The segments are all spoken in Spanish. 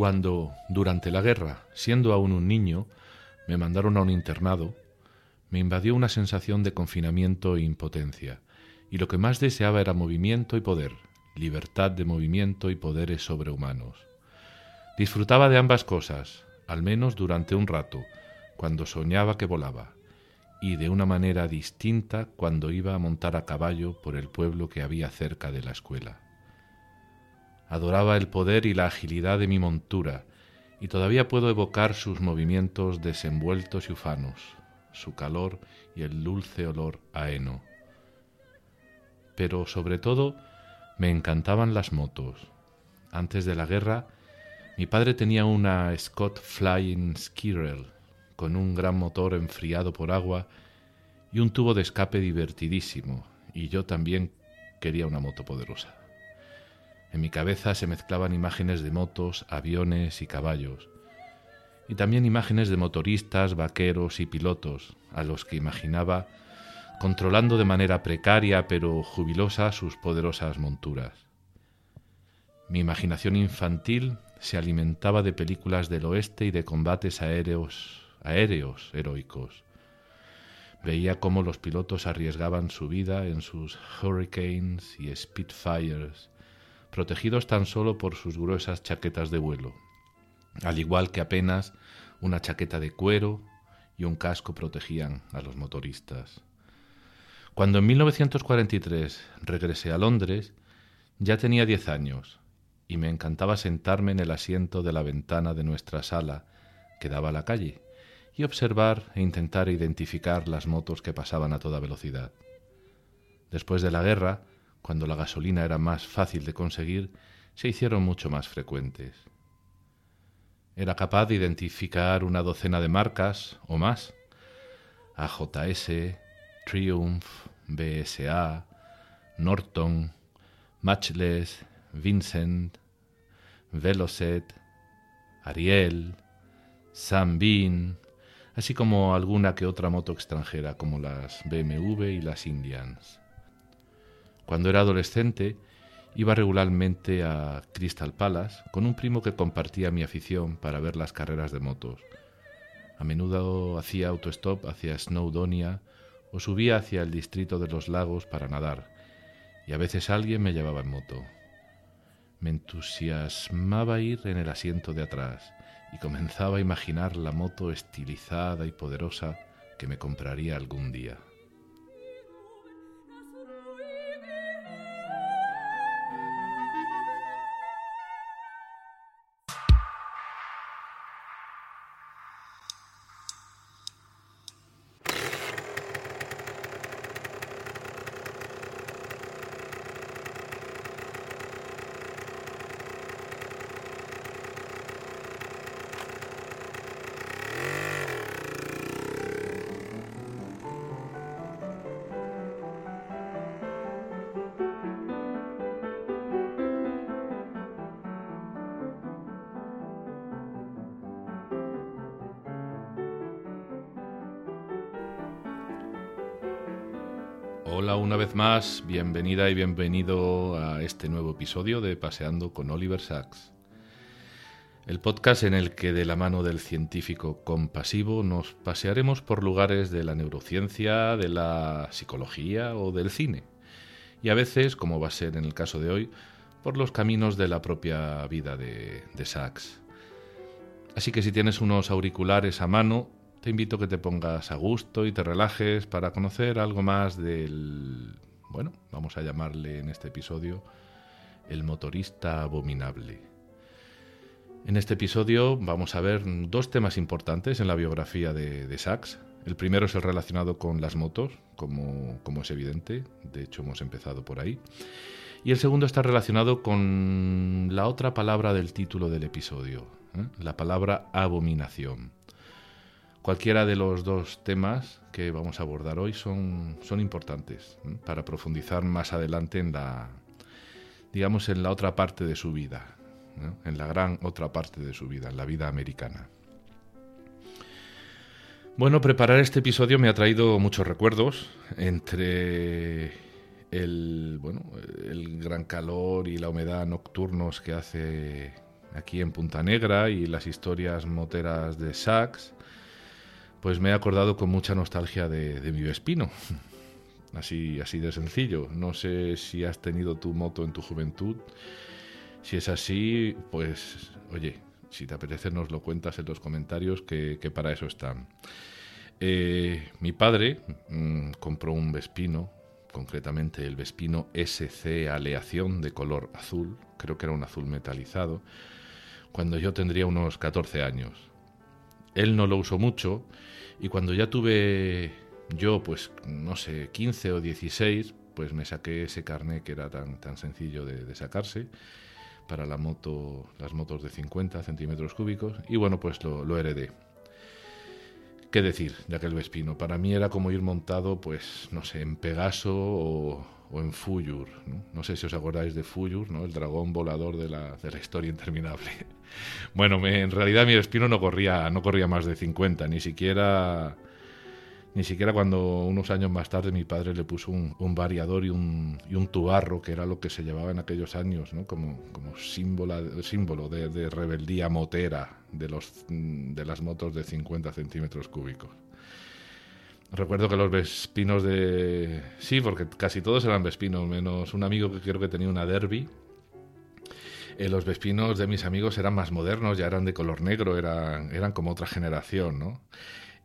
Cuando, durante la guerra, siendo aún un niño, me mandaron a un internado, me invadió una sensación de confinamiento e impotencia, y lo que más deseaba era movimiento y poder, libertad de movimiento y poderes sobrehumanos. Disfrutaba de ambas cosas, al menos durante un rato, cuando soñaba que volaba, y de una manera distinta cuando iba a montar a caballo por el pueblo que había cerca de la escuela. Adoraba el poder y la agilidad de mi montura, y todavía puedo evocar sus movimientos desenvueltos y ufanos, su calor y el dulce olor a heno. Pero sobre todo me encantaban las motos. Antes de la guerra, mi padre tenía una Scott Flying Skirrel con un gran motor enfriado por agua y un tubo de escape divertidísimo, y yo también quería una moto poderosa. En mi cabeza se mezclaban imágenes de motos, aviones y caballos, y también imágenes de motoristas, vaqueros y pilotos, a los que imaginaba controlando de manera precaria pero jubilosa sus poderosas monturas. Mi imaginación infantil se alimentaba de películas del oeste y de combates aéreos, aéreos heroicos. Veía cómo los pilotos arriesgaban su vida en sus Hurricanes y Spitfires, protegidos tan solo por sus gruesas chaquetas de vuelo, al igual que apenas una chaqueta de cuero y un casco protegían a los motoristas. Cuando en 1943 regresé a Londres, ya tenía diez años y me encantaba sentarme en el asiento de la ventana de nuestra sala que daba a la calle y observar e intentar identificar las motos que pasaban a toda velocidad. Después de la guerra, cuando la gasolina era más fácil de conseguir, se hicieron mucho más frecuentes. Era capaz de identificar una docena de marcas o más. AJS, Triumph, BSA, Norton, Matchless, Vincent, Velocet, Ariel, Bean, así como alguna que otra moto extranjera como las BMW y las Indians. Cuando era adolescente, iba regularmente a Crystal Palace con un primo que compartía mi afición para ver las carreras de motos. A menudo hacía autostop hacia Snowdonia o subía hacia el distrito de los lagos para nadar, y a veces alguien me llevaba en moto. Me entusiasmaba ir en el asiento de atrás y comenzaba a imaginar la moto estilizada y poderosa que me compraría algún día. Bienvenida y bienvenido a este nuevo episodio de Paseando con Oliver Sacks. El podcast en el que de la mano del científico compasivo nos pasearemos por lugares de la neurociencia, de la psicología o del cine. Y a veces, como va a ser en el caso de hoy, por los caminos de la propia vida de, de Sax. Así que si tienes unos auriculares a mano, te invito a que te pongas a gusto y te relajes para conocer algo más del, bueno, vamos a llamarle en este episodio, el motorista abominable. En este episodio vamos a ver dos temas importantes en la biografía de, de Sachs. El primero es el relacionado con las motos, como, como es evidente, de hecho hemos empezado por ahí. Y el segundo está relacionado con la otra palabra del título del episodio, ¿eh? la palabra abominación. Cualquiera de los dos temas que vamos a abordar hoy son, son importantes para profundizar más adelante en la, digamos, en la otra parte de su vida, en la gran otra parte de su vida, en la vida americana. Bueno, preparar este episodio me ha traído muchos recuerdos entre el, bueno, el gran calor y la humedad nocturnos que hace aquí en Punta Negra y las historias moteras de Sax, pues me he acordado con mucha nostalgia de, mi Vespino. Así, así de sencillo. No sé si has tenido tu moto en tu juventud. Si es así, pues oye, si te apetece nos lo cuentas en los comentarios que, para eso están. Eh, mi padre mmm, compró un Vespino, concretamente el Vespino SC Aleación de color azul, creo que era un azul metalizado, cuando yo tendría unos 14 años. Él no lo usó mucho y cuando ya tuve yo, pues no sé, 15 o 16, pues me saqué ese carné que era tan, tan sencillo de, de sacarse para la moto, las motos de 50 centímetros cúbicos y bueno, pues lo, lo heredé. ¿Qué decir de aquel Vespino? Para mí era como ir montado, pues, no sé, en Pegaso o, o en Fuyur. ¿no? sé si os acordáis de Fuyur, ¿no? el dragón volador de la, de la historia interminable. bueno, me, en realidad mi Vespino no corría, no corría más de 50, ni siquiera ni siquiera cuando unos años más tarde mi padre le puso un, un variador y un, y un, tubarro, que era lo que se llevaba en aquellos años, ¿no? como, como símbolo, símbolo de, de, rebeldía motera de, los, de las motos de 50 centímetros cúbicos. Recuerdo que los Vespinos de... Sí, porque casi todos eran Vespinos, menos un amigo que creo que tenía una Derby. Eh, los Vespinos de mis amigos eran más modernos, ya eran de color negro, eran, eran como otra generación, ¿no?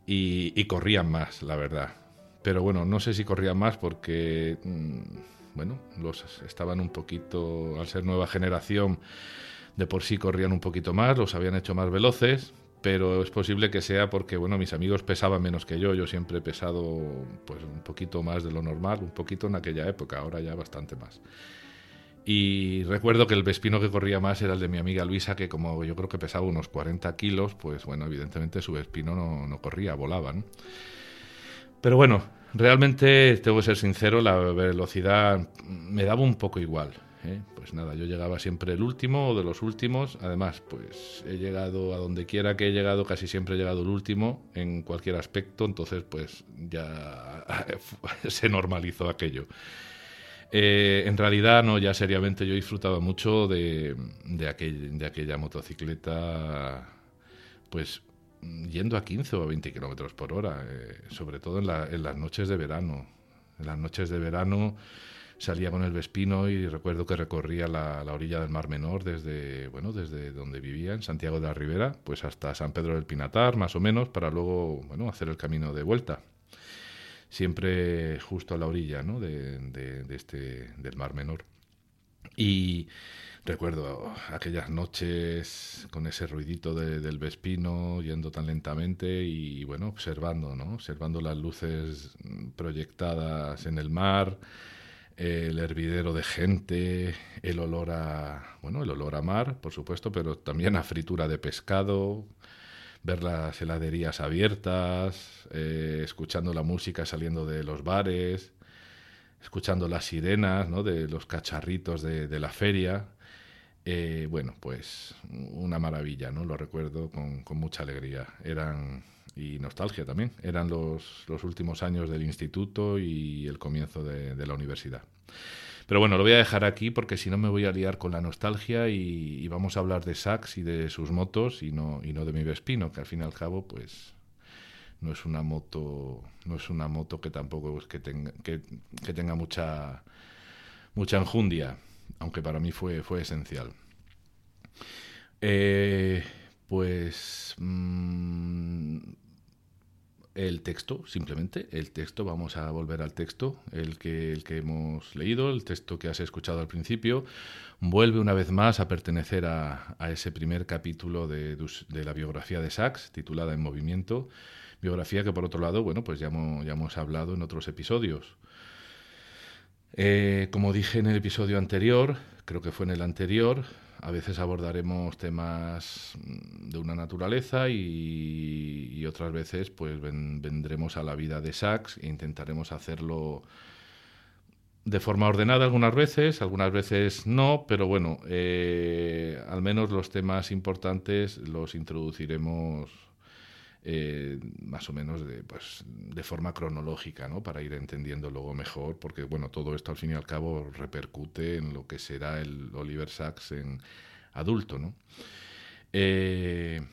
y, y, corrían más, la verdad. Pero bueno, no sé si corrían más porque, mmm, bueno, los estaban un poquito, al ser nueva generación, de por sí corrían un poquito más, los habían hecho más veloces, pero es posible que sea porque, bueno, mis amigos pesaban menos que yo, yo siempre he pesado pues un poquito más de lo normal, un poquito en aquella época, ahora ya bastante más. Y recuerdo que el Vespino que corría más era el de mi amiga Luisa, que como yo creo que pesaba unos 40 kilos, pues bueno, evidentemente su Vespino no, no corría, volaba. ¿no? Pero bueno, realmente, tengo que ser sincero, la velocidad me daba un poco igual. ¿Eh? Pues nada, yo llegaba siempre el último o de los últimos. Además, pues he llegado a donde quiera que he llegado, casi siempre he llegado el último en cualquier aspecto, entonces pues ya se normalizó aquello. Eh, en realidad, no, ya seriamente yo disfrutaba mucho de, de, aquel, de aquella motocicleta, pues yendo a 15 o a 20 kilómetros por hora, eh, sobre todo en, las noches de verano. En las noches de verano salía con el Vespino y recuerdo que recorría la, la, orilla del Mar Menor desde, bueno, desde donde vivía, en Santiago de la Ribera, pues hasta San Pedro del Pinatar, más o menos, para luego bueno, hacer el camino de vuelta siempre justo a la orilla ¿no? de, de, este, del Mar Menor. Y recuerdo aquellas noches con ese ruidito de, del Vespino yendo tan lentamente y bueno, observando, ¿no? observando las luces proyectadas en el mar, el hervidero de gente, el olor a, bueno, el olor a mar, por supuesto, pero también a fritura de pescado, ver las heladerías abiertas, eh, escuchando la música saliendo de los bares, escuchando las sirenas ¿no? de los cacharritos de, de la feria. Eh, bueno, pues una maravilla, ¿no? Lo recuerdo con, mucha alegría. Eran, y nostalgia también, eran los, últimos años del instituto y el comienzo de, de la universidad. Pero bueno, lo voy a dejar aquí porque si no me voy a liar con la nostalgia y, vamos a hablar de Sax y de sus motos y no, y no de mi Vespino, que al fin y al cabo, pues no es una moto, no es una moto que tampoco que tenga, que tenga mucha, mucha enjundia. Aunque para mí fue, fue esencial. Eh, pues mm, el texto, simplemente, el texto, vamos a volver al texto, el que, el que hemos leído, el texto que has escuchado al principio, vuelve una vez más a pertenecer a, ese primer capítulo de, la biografía de Sachs, titulada En Movimiento, biografía que por otro lado, bueno, pues ya hemos, ya hemos hablado en otros episodios. Eh, como dije en el episodio anterior, creo que fue en el anterior, a veces abordaremos temas de una naturaleza y, otras veces pues vendremos a la vida de Sachs e intentaremos hacerlo de forma ordenada algunas veces, algunas veces no, pero bueno, eh, al menos los temas importantes los introduciremos eh, más o menos de, pues, de forma cronológica, ¿no? para ir entendiendo luego mejor, porque bueno, todo esto al fin y al cabo repercute en lo que será el Oliver Sacks en adulto. ¿no? Eh,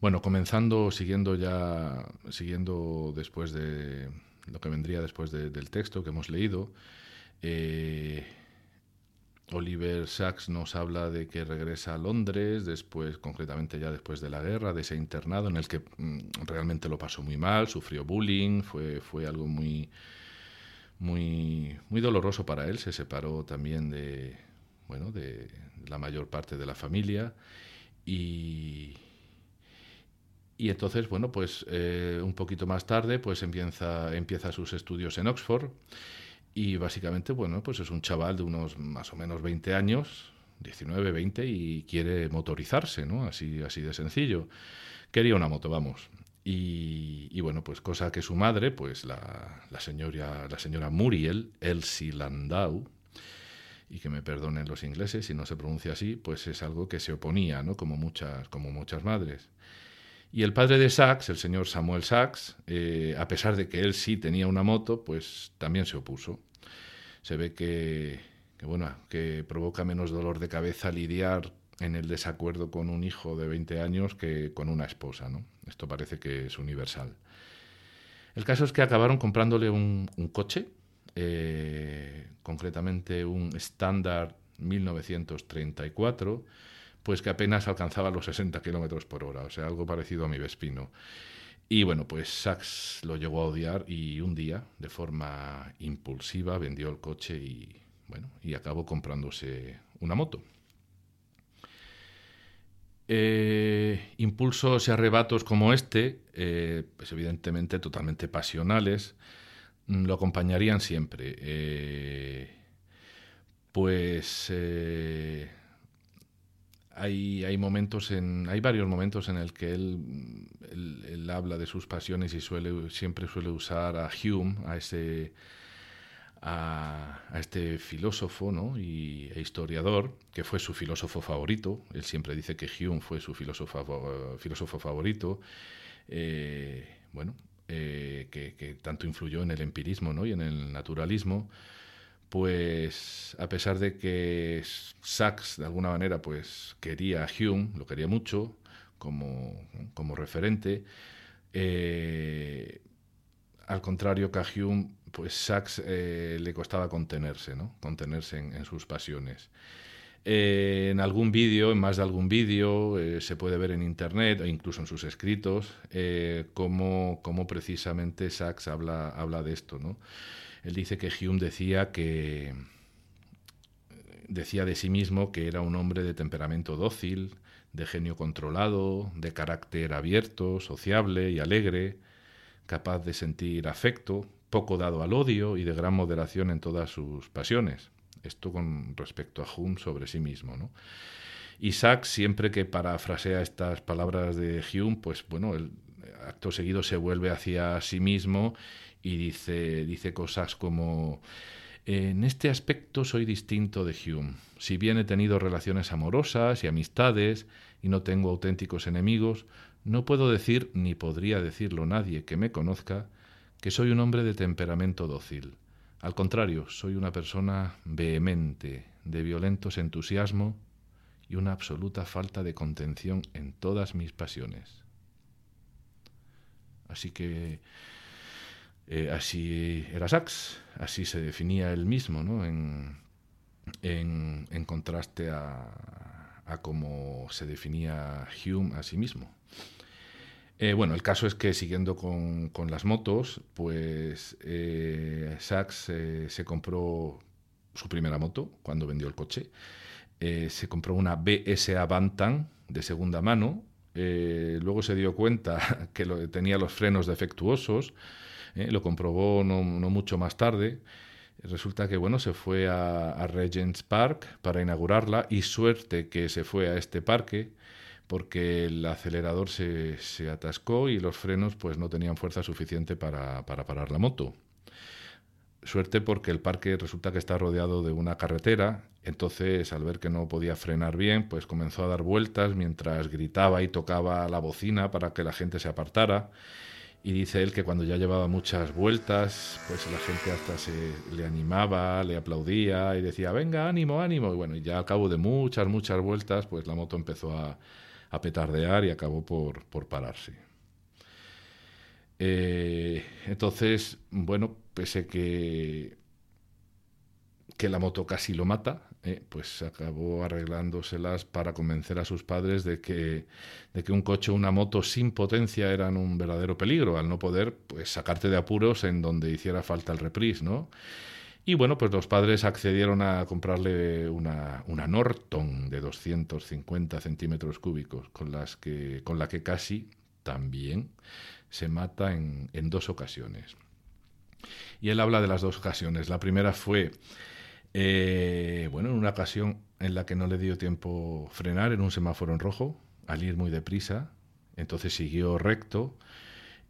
bueno, comenzando, siguiendo ya, siguiendo después de lo que vendría después del texto que hemos leído, eh, Oliver Sacks nos habla de que regresa a Londres, después, concretamente ya después de la guerra, de ese internado en el que mm, realmente lo pasó muy mal, sufrió bullying, fue, fue algo muy, muy, muy doloroso para él, se separó también de, bueno, de la mayor parte de la familia. Y, y entonces, bueno, pues eh, un poquito más tarde, pues empieza, empieza sus estudios en Oxford y básicamente, bueno, pues es un chaval de unos más o menos 20 años, 19, 20, y quiere motorizarse, ¿no? Así, así de sencillo. Quería una moto, vamos. Y, bueno, pues cosa que su madre, pues la, la, señora, la señora Muriel, Elsie Landau, y que me perdonen los ingleses si no se pronuncia así, pues es algo que se oponía, ¿no? Como muchas, como muchas madres. Y el padre de Sachs, el señor Samuel Sachs, eh, a pesar de que él sí tenía una moto, pues también se opuso. Se ve que, bueno, que provoca menos dolor de cabeza lidiar en el desacuerdo con un hijo de 20 años que con una esposa. ¿no? Esto parece que es universal. El caso es que acabaron comprándole un, coche, eh, concretamente un Standard 1934 pues que apenas alcanzaba los 60 kilómetros por hora, o sea, algo parecido a mi Vespino. Y bueno, pues Sachs lo llegó a odiar y un día, de forma impulsiva, vendió el coche y bueno, y acabó comprándose una moto. Eh, impulsos y arrebatos como este, eh, pues evidentemente totalmente pasionales, mm, lo acompañarían siempre. Eh, pues hay, hay, momentos en, hay varios momentos en el que él, él, habla de sus pasiones y suele, siempre suele usar a Hume, a ese, a, este filósofo ¿no? y, e historiador, que fue su filósofo favorito. Él siempre dice que Hume fue su filósofo, filósofo favorito. Eh, bueno, eh, que, que, tanto influyó en el empirismo ¿no? y en el naturalismo pues a pesar de que Sachs de alguna manera pues quería a Hume, lo quería mucho como, como referente, eh, al contrario que a Hume, pues Sachs eh, le costaba contenerse, ¿no? contenerse en, sus pasiones. Eh, en algún vídeo, en más de algún vídeo, se puede ver en internet e incluso en sus escritos cómo, cómo, precisamente Sachs habla, habla de esto. ¿no? Él dice que Hume decía que decía de sí mismo que era un hombre de temperamento dócil, de genio controlado, de carácter abierto, sociable y alegre, capaz de sentir afecto, poco dado al odio y de gran moderación en todas sus pasiones. Esto con respecto a Hume sobre sí mismo, ¿no? Isaac, siempre que parafrasea estas palabras de Hume, pues bueno, el acto seguido se vuelve hacia sí mismo y dice, dice cosas como, en este aspecto soy distinto de Hume. Si bien he tenido relaciones amorosas y amistades y no tengo auténticos enemigos, no puedo decir, ni podría decirlo nadie que me conozca, que soy un hombre de temperamento dócil. Al contrario, soy una persona vehemente, de violentos entusiasmo y una absoluta falta de contención en todas mis pasiones. Así que eh, así era Sachs, así se definía él mismo, ¿no? En, en, contraste a, cómo se definía Hume a sí mismo. Eh, bueno, el caso es que siguiendo con, las motos, pues eh, Sachs eh, se compró su primera moto cuando vendió el coche. Se compró una BSA Bantam de segunda mano. Luego se dio cuenta que tenía los frenos defectuosos. lo comprobó no, mucho más tarde. Resulta que bueno, se fue a, a Regent's Park para inaugurarla y suerte que se fue a este parque porque el acelerador se, atascó y los frenos pues no tenían fuerza suficiente para, parar la moto. Suerte porque el parque resulta que está rodeado de una carretera, entonces al ver que no podía frenar bien, pues comenzó a dar vueltas mientras gritaba y tocaba la bocina para que la gente se apartara. Y dice él que cuando ya llevaba muchas vueltas, pues la gente hasta se le animaba, le aplaudía y decía, venga, ánimo, ánimo. Y bueno, ya al cabo de muchas, muchas vueltas, pues la moto empezó a, a petardear y acabó por, pararse. Eh, entonces, bueno, pese que, que la moto casi lo mata, eh, pues acabó arreglándoselas para convencer a sus padres de que, de que un coche o una moto sin potencia eran un verdadero peligro, al no poder pues, sacarte de apuros en donde hiciera falta el reprise, ¿no? Y bueno, pues los padres accedieron a comprarle una, una Norton de 250 centímetros cúbicos, con, las que, con la que casi también se mata en, dos ocasiones. Y él habla de las dos ocasiones. La primera fue, eh, bueno, en una ocasión en la que no le dio tiempo frenar en un semáforo en rojo, al ir muy deprisa, entonces siguió recto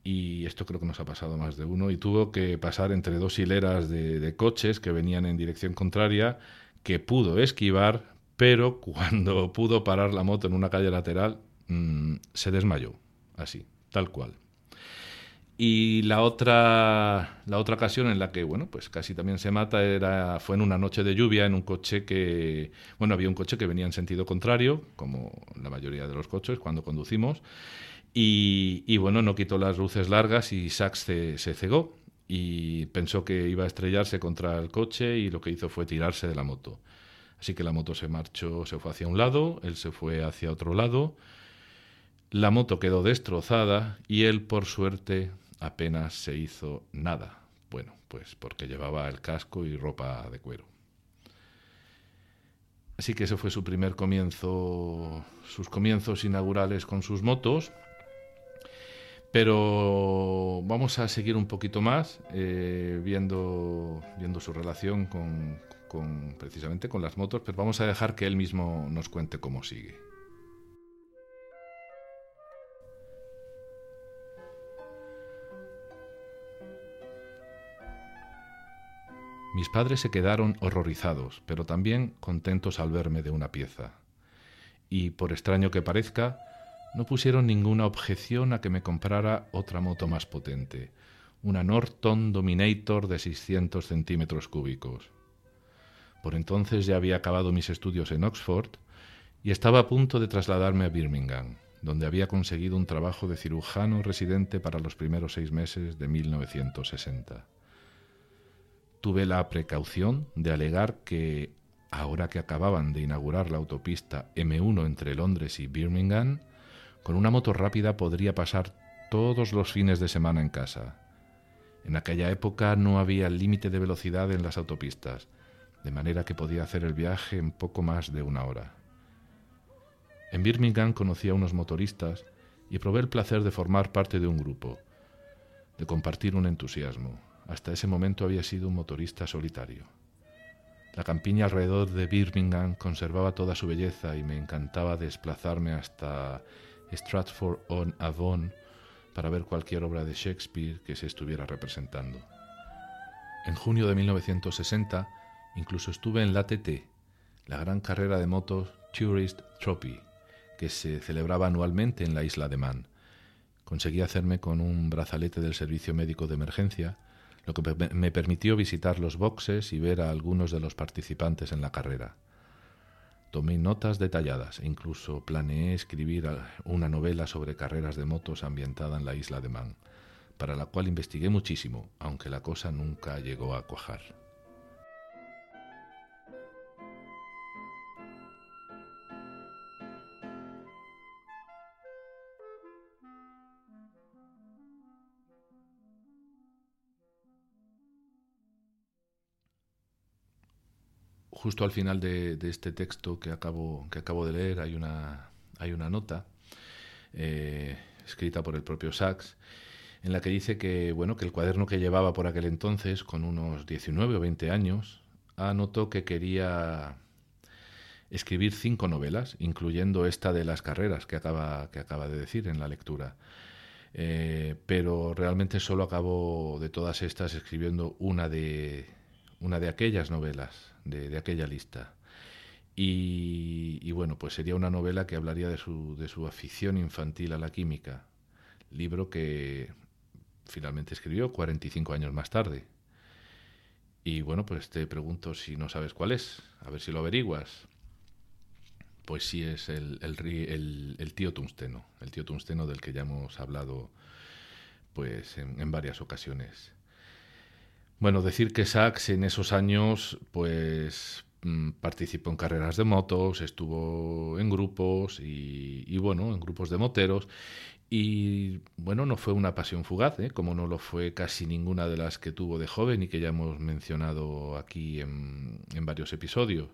y esto creo que nos ha pasado más de uno, y tuvo que pasar entre dos hileras de, coches que venían en dirección contraria, que pudo esquivar, pero cuando pudo parar la moto en una calle lateral, mm, se desmayó, así, tal cual. Y la otra, la otra ocasión en la que, bueno, pues casi también se mata era, fue en una noche de lluvia en un coche que, bueno, había un coche que venía en sentido contrario, como la mayoría de los coches cuando conducimos, y, bueno, no quitó las luces largas y Sachs se, cegó y pensó que iba a estrellarse contra el coche y lo que hizo fue tirarse de la moto. Así que la moto se marchó, se fue hacia un lado, él se fue hacia otro lado, la moto quedó destrozada y él, por suerte, apenas se hizo nada. Bueno, pues porque llevaba el casco y ropa de cuero. Así que ese fue su primer comienzo, sus comienzos inaugurales con sus motos. Pero vamos a seguir un poquito más eh, viendo, viendo su relación con, con, precisamente con las motos, pero vamos a dejar que él mismo nos cuente cómo sigue. Mis padres se quedaron horrorizados, pero también contentos al verme de una pieza. Y, por extraño que parezca, no pusieron ninguna objeción a que me comprara otra moto más potente, una Norton Dominator de 600 centímetros cúbicos. Por entonces ya había acabado mis estudios en Oxford y estaba a punto de trasladarme a Birmingham, donde había conseguido un trabajo de cirujano residente para los primeros seis meses de 1960. Tuve la precaución de alegar que, ahora que acababan de inaugurar la autopista M1 entre Londres y Birmingham, con una moto rápida podría pasar todos los fines de semana en casa. En aquella época no había límite de velocidad en las autopistas, de manera que podía hacer el viaje en poco más de una hora. En Birmingham conocí a unos motoristas y probé el placer de formar parte de un grupo, de compartir un entusiasmo. Hasta ese momento había sido un motorista solitario. La campiña alrededor de Birmingham conservaba toda su belleza y me encantaba desplazarme hasta Stratford-on-Avon para ver cualquier obra de Shakespeare que se estuviera representando. En junio de 1960 incluso estuve en la TT, la gran carrera de motos Tourist Trophy, que se celebraba anualmente en la isla de Man. Conseguí hacerme con un brazalete del Servicio Médico de Emergencia, lo que me permitió visitar los boxes y ver a algunos de los participantes en la carrera. Tomé notas detalladas e incluso planeé escribir una novela sobre carreras de motos ambientada en la isla de Man, para la cual investigué muchísimo, aunque la cosa nunca llegó a cuajar. Justo al final de, este texto que acabo, que acabo de leer hay una, hay una nota eh, escrita por el propio Sachs en la que dice que, bueno, que el cuaderno que llevaba por aquel entonces, con unos 19 o 20 años, anotó que quería escribir cinco novelas, incluyendo esta de las carreras que acaba, que acaba de decir en la lectura. Eh, pero realmente solo acabó de todas estas escribiendo una de, una de aquellas novelas, de, aquella lista. Y, bueno, pues sería una novela que hablaría de su, de su afición infantil a la química, libro que finalmente escribió 45 años más tarde. Y bueno, pues te pregunto si no sabes cuál es, a ver si lo averiguas. Pues sí es el, el, tío tungsteno, el tío tungsteno del que ya hemos hablado pues en, varias ocasiones. Bueno, decir que Sachs en esos años pues mm, participó en carreras de motos, estuvo en grupos y, bueno, en grupos de moteros y bueno, no fue una pasión fugaz, ¿eh? como no lo fue casi ninguna de las que tuvo de joven y que ya hemos mencionado aquí en, varios episodios.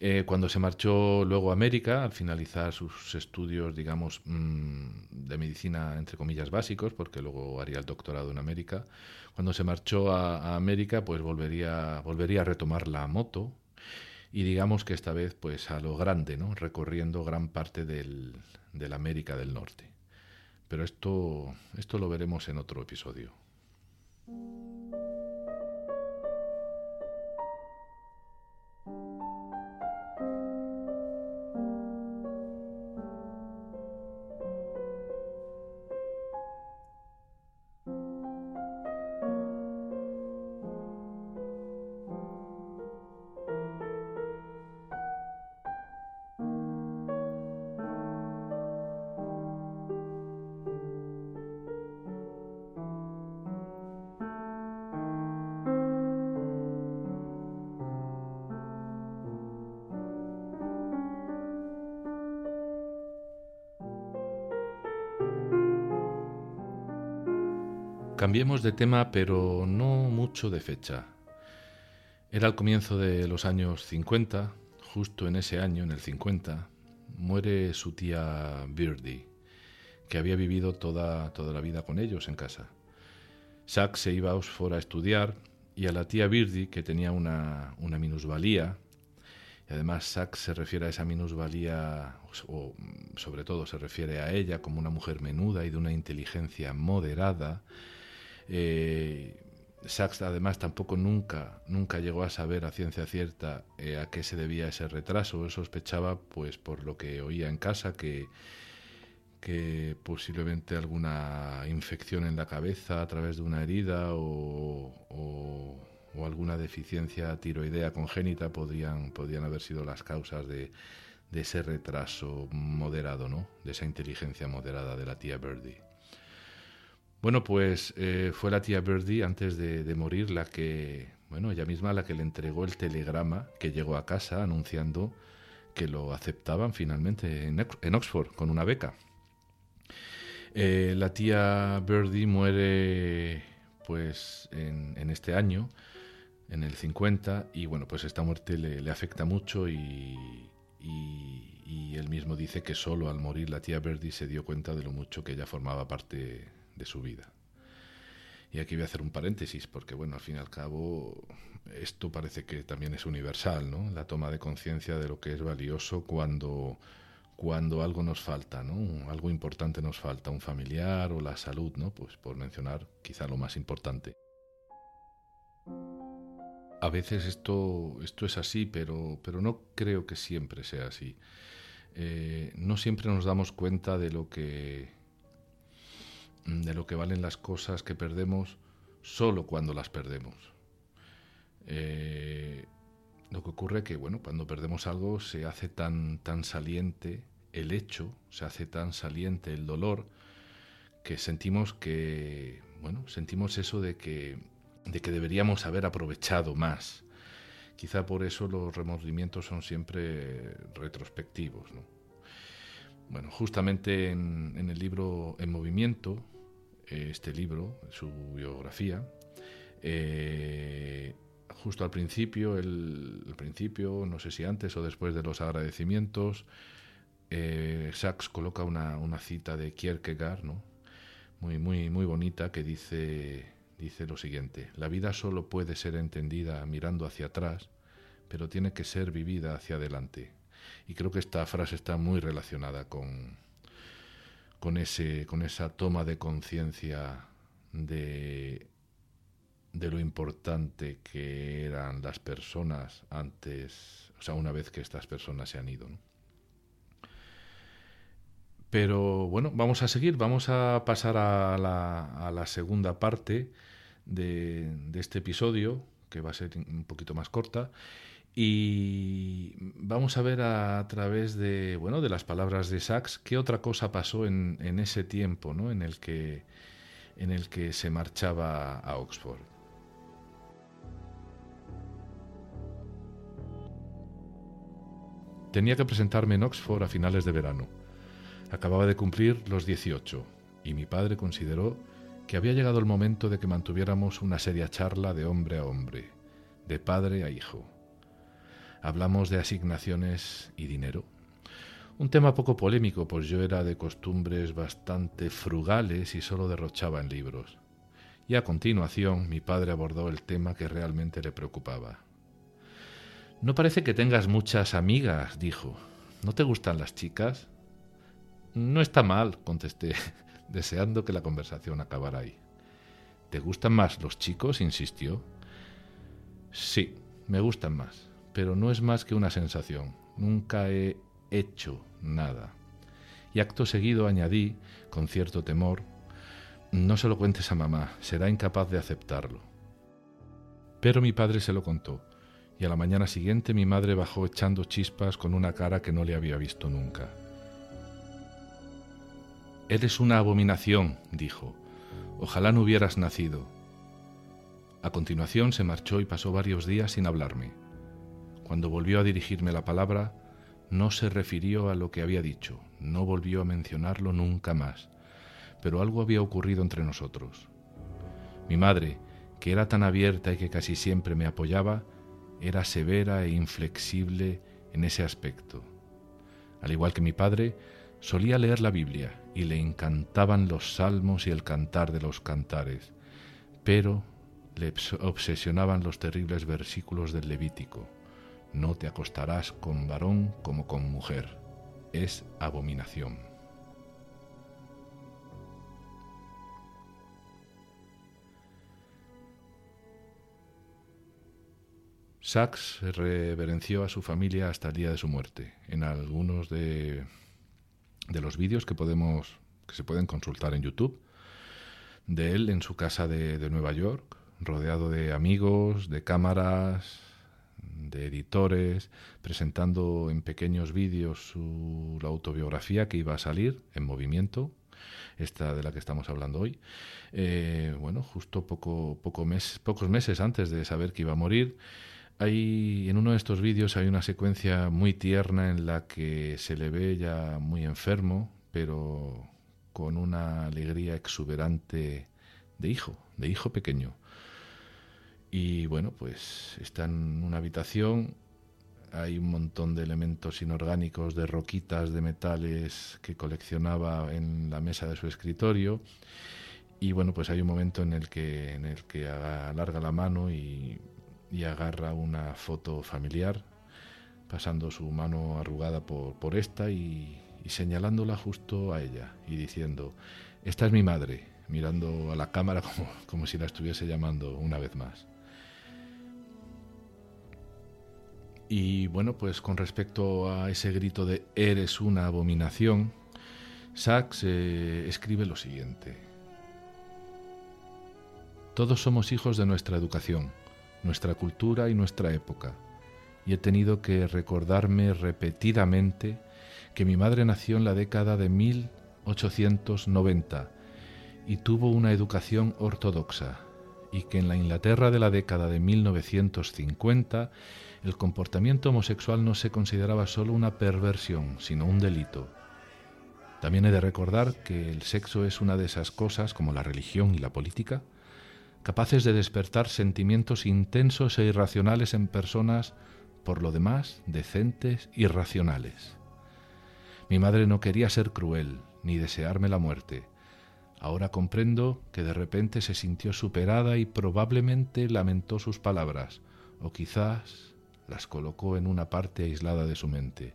Eh, cuando se marchó luego a América, al finalizar sus estudios, digamos, mm, de medicina, entre comillas, básicos, porque luego haría el doctorado en América, cuando se marchó a, América, pues volvería, volvería a retomar la moto, y digamos que esta vez pues a lo grande, ¿no? recorriendo gran parte del, del América del Norte. Pero esto, esto lo veremos en otro episodio. De tema, pero no mucho de fecha. Era el comienzo de los años 50, justo en ese año, en el 50, muere su tía Birdie, que había vivido toda, toda la vida con ellos en casa. Sack se iba a Oxford a estudiar y a la tía Birdie, que tenía una, una minusvalía, y además Sack se refiere a esa minusvalía, o sobre todo se refiere a ella como una mujer menuda y de una inteligencia moderada, eh, Sachs además tampoco nunca, nunca llegó a saber a ciencia cierta eh, a qué se debía ese retraso. Él sospechaba, pues por lo que oía en casa, que, que posiblemente alguna infección en la cabeza a través de una herida o, alguna deficiencia tiroidea congénita podrían, podrían haber sido las causas de, de ese retraso moderado, ¿no? de esa inteligencia moderada de la tía Birdie. Bueno, pues eh, fue la tía Birdie antes de, morir la que, bueno, ella misma la que le entregó el telegrama que llegó a casa anunciando que lo aceptaban finalmente en, Oxford con una beca. Eh, la tía Birdie muere pues en, este año, en el 50, y bueno, pues esta muerte le, afecta mucho y, y, él mismo dice que solo al morir la tía Birdie se dio cuenta de lo mucho que ella formaba parte de su vida. Y aquí voy a hacer un paréntesis, porque bueno, al fin y al cabo, esto parece que también es universal, ¿no? La toma de conciencia de lo que es valioso cuando, cuando algo nos falta, ¿no? Algo importante nos falta, un familiar o la salud, ¿no? Pues por mencionar quizá lo más importante. A veces esto, esto es así, pero, pero no creo que siempre sea así. Eh, no siempre nos damos cuenta de lo que de lo que valen las cosas que perdemos solo cuando las perdemos. Eh, lo que ocurre que, bueno, cuando perdemos algo se hace tan, tan saliente el hecho, se hace tan saliente el dolor, que sentimos que, bueno, sentimos eso de que, de que deberíamos haber aprovechado más. Quizá por eso los remordimientos son siempre retrospectivos, Bueno, justamente en, el libro En Movimiento, este libro, su biografía, eh, justo al principio, el, principio, no sé si antes o después de los agradecimientos, eh, Sachs coloca una, cita de Kierkegaard, muy, muy, muy bonita, que dice, dice lo siguiente, la vida solo puede ser entendida mirando hacia atrás, pero tiene que ser vivida hacia adelante. Y creo que esta frase está muy relacionada con, con, ese, con esa toma de conciencia de, de lo importante que eran las personas antes, o sea, una vez que estas personas se han ido. Pero bueno, vamos a seguir, vamos a pasar a la, segunda parte de, este episodio, que va a ser un poquito más corta, y vamos a ver a, través de, bueno, de las palabras de Sachs qué otra cosa pasó en, en ese tiempo ¿no? en, el que, en el que se marchaba a Oxford. Tenía que presentarme en Oxford a finales de verano. Acababa de cumplir los 18 y mi padre consideró que había llegado el momento de que mantuviéramos una seria charla de hombre a hombre, de padre a hijo hablamos de asignaciones y dinero. Un tema poco polémico, pues yo era de costumbres bastante frugales y solo derrochaba en libros. Y a continuación mi padre abordó el tema que realmente le preocupaba. No parece que tengas muchas amigas, dijo. ¿No te gustan las chicas? No está mal, contesté, deseando que la conversación acabara ahí. ¿Te gustan más los chicos? insistió. Sí, me gustan más pero no es más que una sensación. Nunca he hecho nada. Y acto seguido añadí, con cierto temor, no se lo cuentes a mamá, será incapaz de aceptarlo. Pero mi padre se lo contó, y a la mañana siguiente mi madre bajó echando chispas con una cara que no le había visto nunca. Eres una abominación, dijo. Ojalá no hubieras nacido. A continuación se marchó y pasó varios días sin hablarme. Cuando volvió a dirigirme la palabra, no se refirió a lo que había dicho, no volvió a mencionarlo nunca más, pero algo había ocurrido entre nosotros. Mi madre, que era tan abierta y que casi siempre me apoyaba, era severa e inflexible en ese aspecto. Al igual que mi padre, solía leer la Biblia y le encantaban los salmos y el cantar de los cantares, pero le obsesionaban los terribles versículos del Levítico no te acostarás con varón como con mujer. Es abominación. Sachs reverenció a su familia hasta el día de su muerte. En algunos de, de los vídeos que podemos que se pueden consultar en YouTube de él en su casa de, de Nueva York, rodeado de amigos, de cámaras, de editores, presentando en pequeños vídeos su la autobiografía que iba a salir en movimiento, esta de la que estamos hablando hoy. Eh, bueno, justo poco, poco mes, pocos meses antes de saber que iba a morir, hay, en uno de estos vídeos hay una secuencia muy tierna en la que se le ve ya muy enfermo, pero con una alegría exuberante de hijo, de hijo pequeño. Y bueno, pues está en una habitación, hay un montón de elementos inorgánicos, de roquitas, de metales que coleccionaba en la mesa de su escritorio. Y bueno, pues hay un momento en el que, en el que alarga la mano y, agarra una foto familiar, pasando su mano arrugada por, por esta y, y señalándola justo a ella y diciendo, esta es mi madre, mirando a la cámara como, como si la estuviese llamando una vez más. Y bueno, pues con respecto a ese grito de eres una abominación, Sachs eh, escribe lo siguiente. Todos somos hijos de nuestra educación, nuestra cultura y nuestra época, y he tenido que recordarme repetidamente que mi madre nació en la década de 1890 y tuvo una educación ortodoxa, y que en la Inglaterra de la década de 1950 el comportamiento homosexual no se consideraba solo una perversión, sino un delito. También he de recordar que el sexo es una de esas cosas, como la religión y la política, capaces de despertar sentimientos intensos e irracionales en personas, por lo demás, decentes y racionales. Mi madre no quería ser cruel, ni desearme la muerte. Ahora comprendo que de repente se sintió superada y probablemente lamentó sus palabras, o quizás las colocó en una parte aislada de su mente.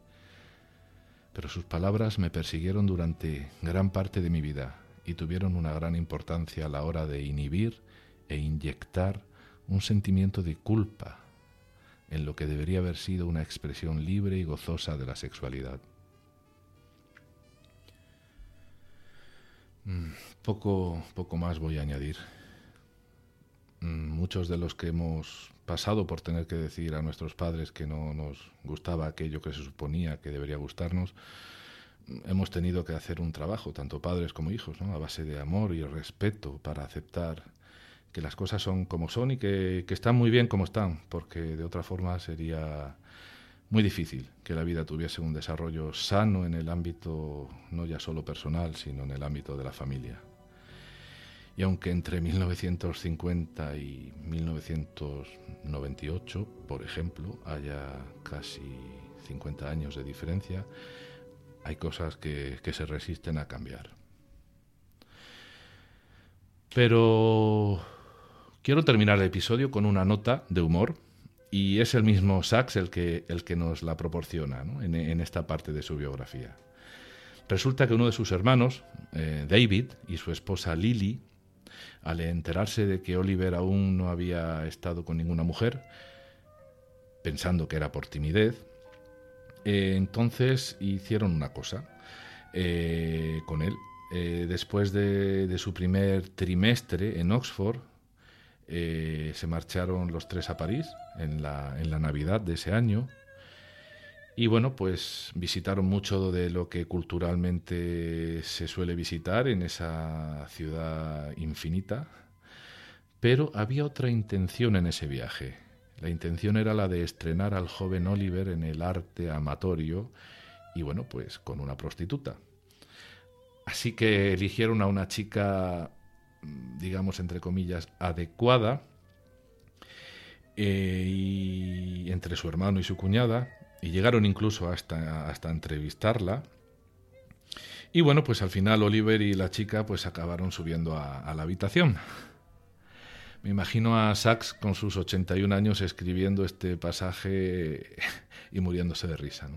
Pero sus palabras me persiguieron durante gran parte de mi vida y tuvieron una gran importancia a la hora de inhibir e inyectar un sentimiento de culpa en lo que debería haber sido una expresión libre y gozosa de la sexualidad. Poco, poco más voy a añadir. Mm, muchos de los que hemos pasado por tener que decir a nuestros padres que no nos gustaba aquello que se suponía que debería gustarnos, mm, hemos tenido que hacer un trabajo, tanto padres como hijos, a base de amor y respeto para aceptar que las cosas son como son y que están muy bien como están, porque de otra forma sería muy difícil que la vida tuviese un desarrollo sano en el ámbito no ya solo personal, sino en el ámbito de la familia. Y aunque entre 1950 y 1998, por ejemplo, haya casi 50 años de diferencia, hay cosas que, que se resisten a cambiar. Pero quiero terminar el episodio con una nota de humor y es el mismo Sachs el que, el que nos la proporciona en, esta parte de su biografía. Resulta que uno de sus hermanos, eh, David, y su esposa Lily, al enterarse de que Oliver aún no había estado con ninguna mujer, pensando que era por timidez, eh, entonces hicieron una cosa eh, con él. después de, su primer trimestre en Oxford, eh, se marcharon los tres a París en la, en la Navidad de ese año. Y bueno, pues visitaron mucho de lo que culturalmente se suele visitar en esa ciudad infinita. Pero había otra intención en ese viaje. La intención era la de estrenar al joven Oliver en el arte amatorio y bueno, pues con una prostituta. Así que eligieron a una chica digamos, entre comillas, adecuada eh, y entre su hermano y su cuñada, y llegaron incluso hasta, hasta entrevistarla. Y bueno, pues al final Oliver y la chica pues acabaron subiendo a, la habitación. Me imagino a Sachs con sus 81 años escribiendo este pasaje y muriéndose de risa.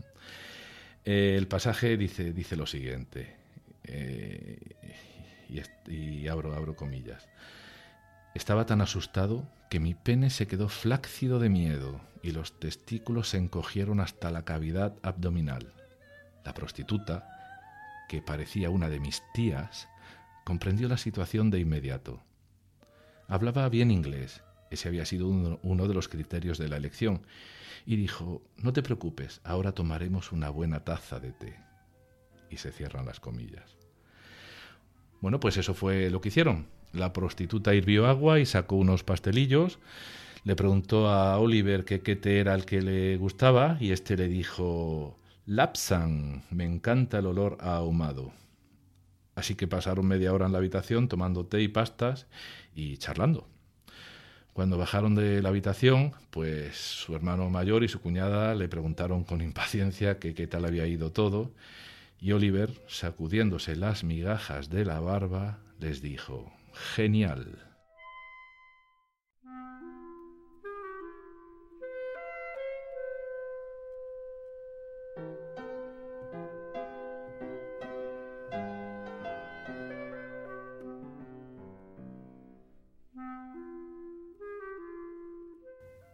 Eh, el pasaje dice, dice lo siguiente. Eh, y, abro, abro comillas. Estaba tan asustado que mi pene se quedó flácido de miedo y los testículos se encogieron hasta la cavidad abdominal. La prostituta, que parecía una de mis tías, comprendió la situación de inmediato. Hablaba bien inglés, ese había sido uno, de los criterios de la elección, y dijo, no te preocupes, ahora tomaremos una buena taza de té. Y se cierran las comillas. Bueno, pues eso fue lo que hicieron. La prostituta hirvió agua y sacó unos pastelillos. Le preguntó a Oliver qué té era el que le gustaba y este le dijo Lapsan, me encanta el olor a ahumado. Así que pasaron media hora en la habitación tomando té y pastas y charlando. Cuando bajaron de la habitación, pues su hermano mayor y su cuñada le preguntaron con impaciencia qué tal había ido todo y Oliver, sacudiéndose las migajas de la barba, les dijo, Genial.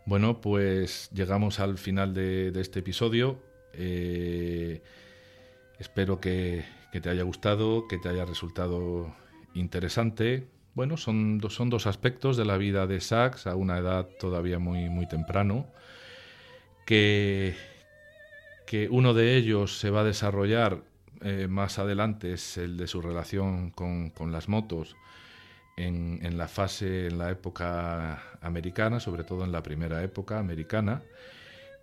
Bueno, pues llegamos al final de, este episodio. Eh, Espero que, te haya gustado, que te haya resultado interesante. Bueno, son, dos aspectos de la vida de Sachs a una edad todavía muy, muy temprano, que uno de ellos se va a desarrollar eh, más adelante, es el de su relación con, las motos en, en, la fase, en la época americana, sobre todo en la primera época americana,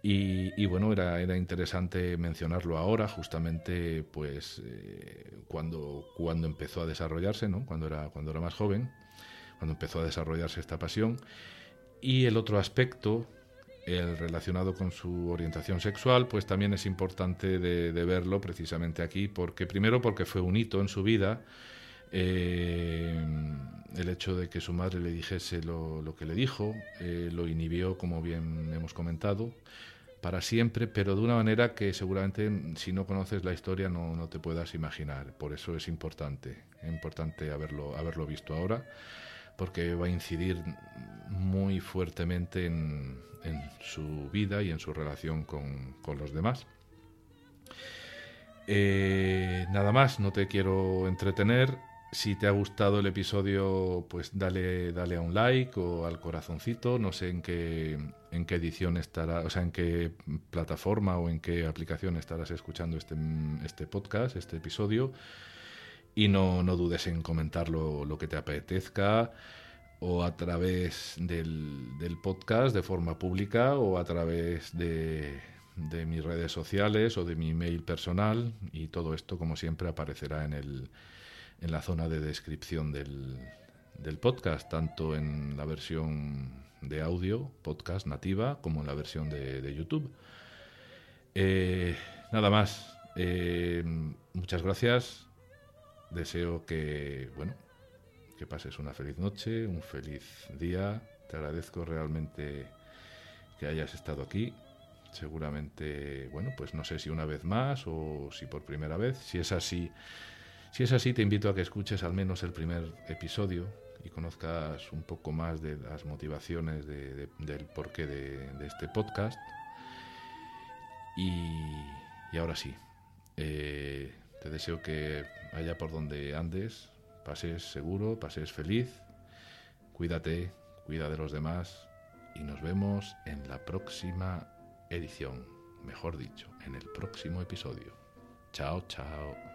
y, bueno, era, era, interesante mencionarlo ahora, justamente pues eh, cuando, cuando empezó a desarrollarse, ¿no? cuando, era, cuando era más joven. cuando empezó a desarrollarse esta pasión. Y el otro aspecto, el relacionado con su orientación sexual, pues también es importante de, verlo precisamente aquí, porque primero porque fue un hito en su vida, eh, el hecho de que su madre le dijese lo, que le dijo, eh, lo inhibió, como bien hemos comentado, para siempre, pero de una manera que seguramente si no conoces la historia no, te puedas imaginar. Por eso es importante, importante haberlo, haberlo visto ahora, porque va a incidir muy fuertemente en, en su vida y en su relación con, con los demás. Eh, nada más, no te quiero entretener. Si te ha gustado el episodio, pues dale, dale a un like o al corazoncito. No sé en qué, en qué edición estará, o sea, en qué plataforma o en qué aplicación estarás escuchando este, este podcast, este episodio. Y no, no dudes en comentar lo, que te apetezca o a través del, del, podcast de forma pública o a través de, de mis redes sociales o de mi email personal y todo esto como siempre aparecerá en el en la zona de descripción del, del podcast, tanto en la versión de audio, podcast nativa, como en la versión de, YouTube. Eh, nada más. Eh, muchas gracias. Deseo que, bueno, que pases una feliz noche, un feliz día. Te agradezco realmente que hayas estado aquí. Seguramente, bueno, pues no sé si una vez más o si por primera vez. Si es así, si es así, te invito a que escuches al menos el primer episodio y conozcas un poco más de las motivaciones del porqué de, este podcast. Y, ahora sí, eh, te deseo que allá por donde andes, pases seguro, pases feliz, cuídate, cuida de los demás y nos vemos en la próxima edición, mejor dicho, en el próximo episodio. Chao, chao.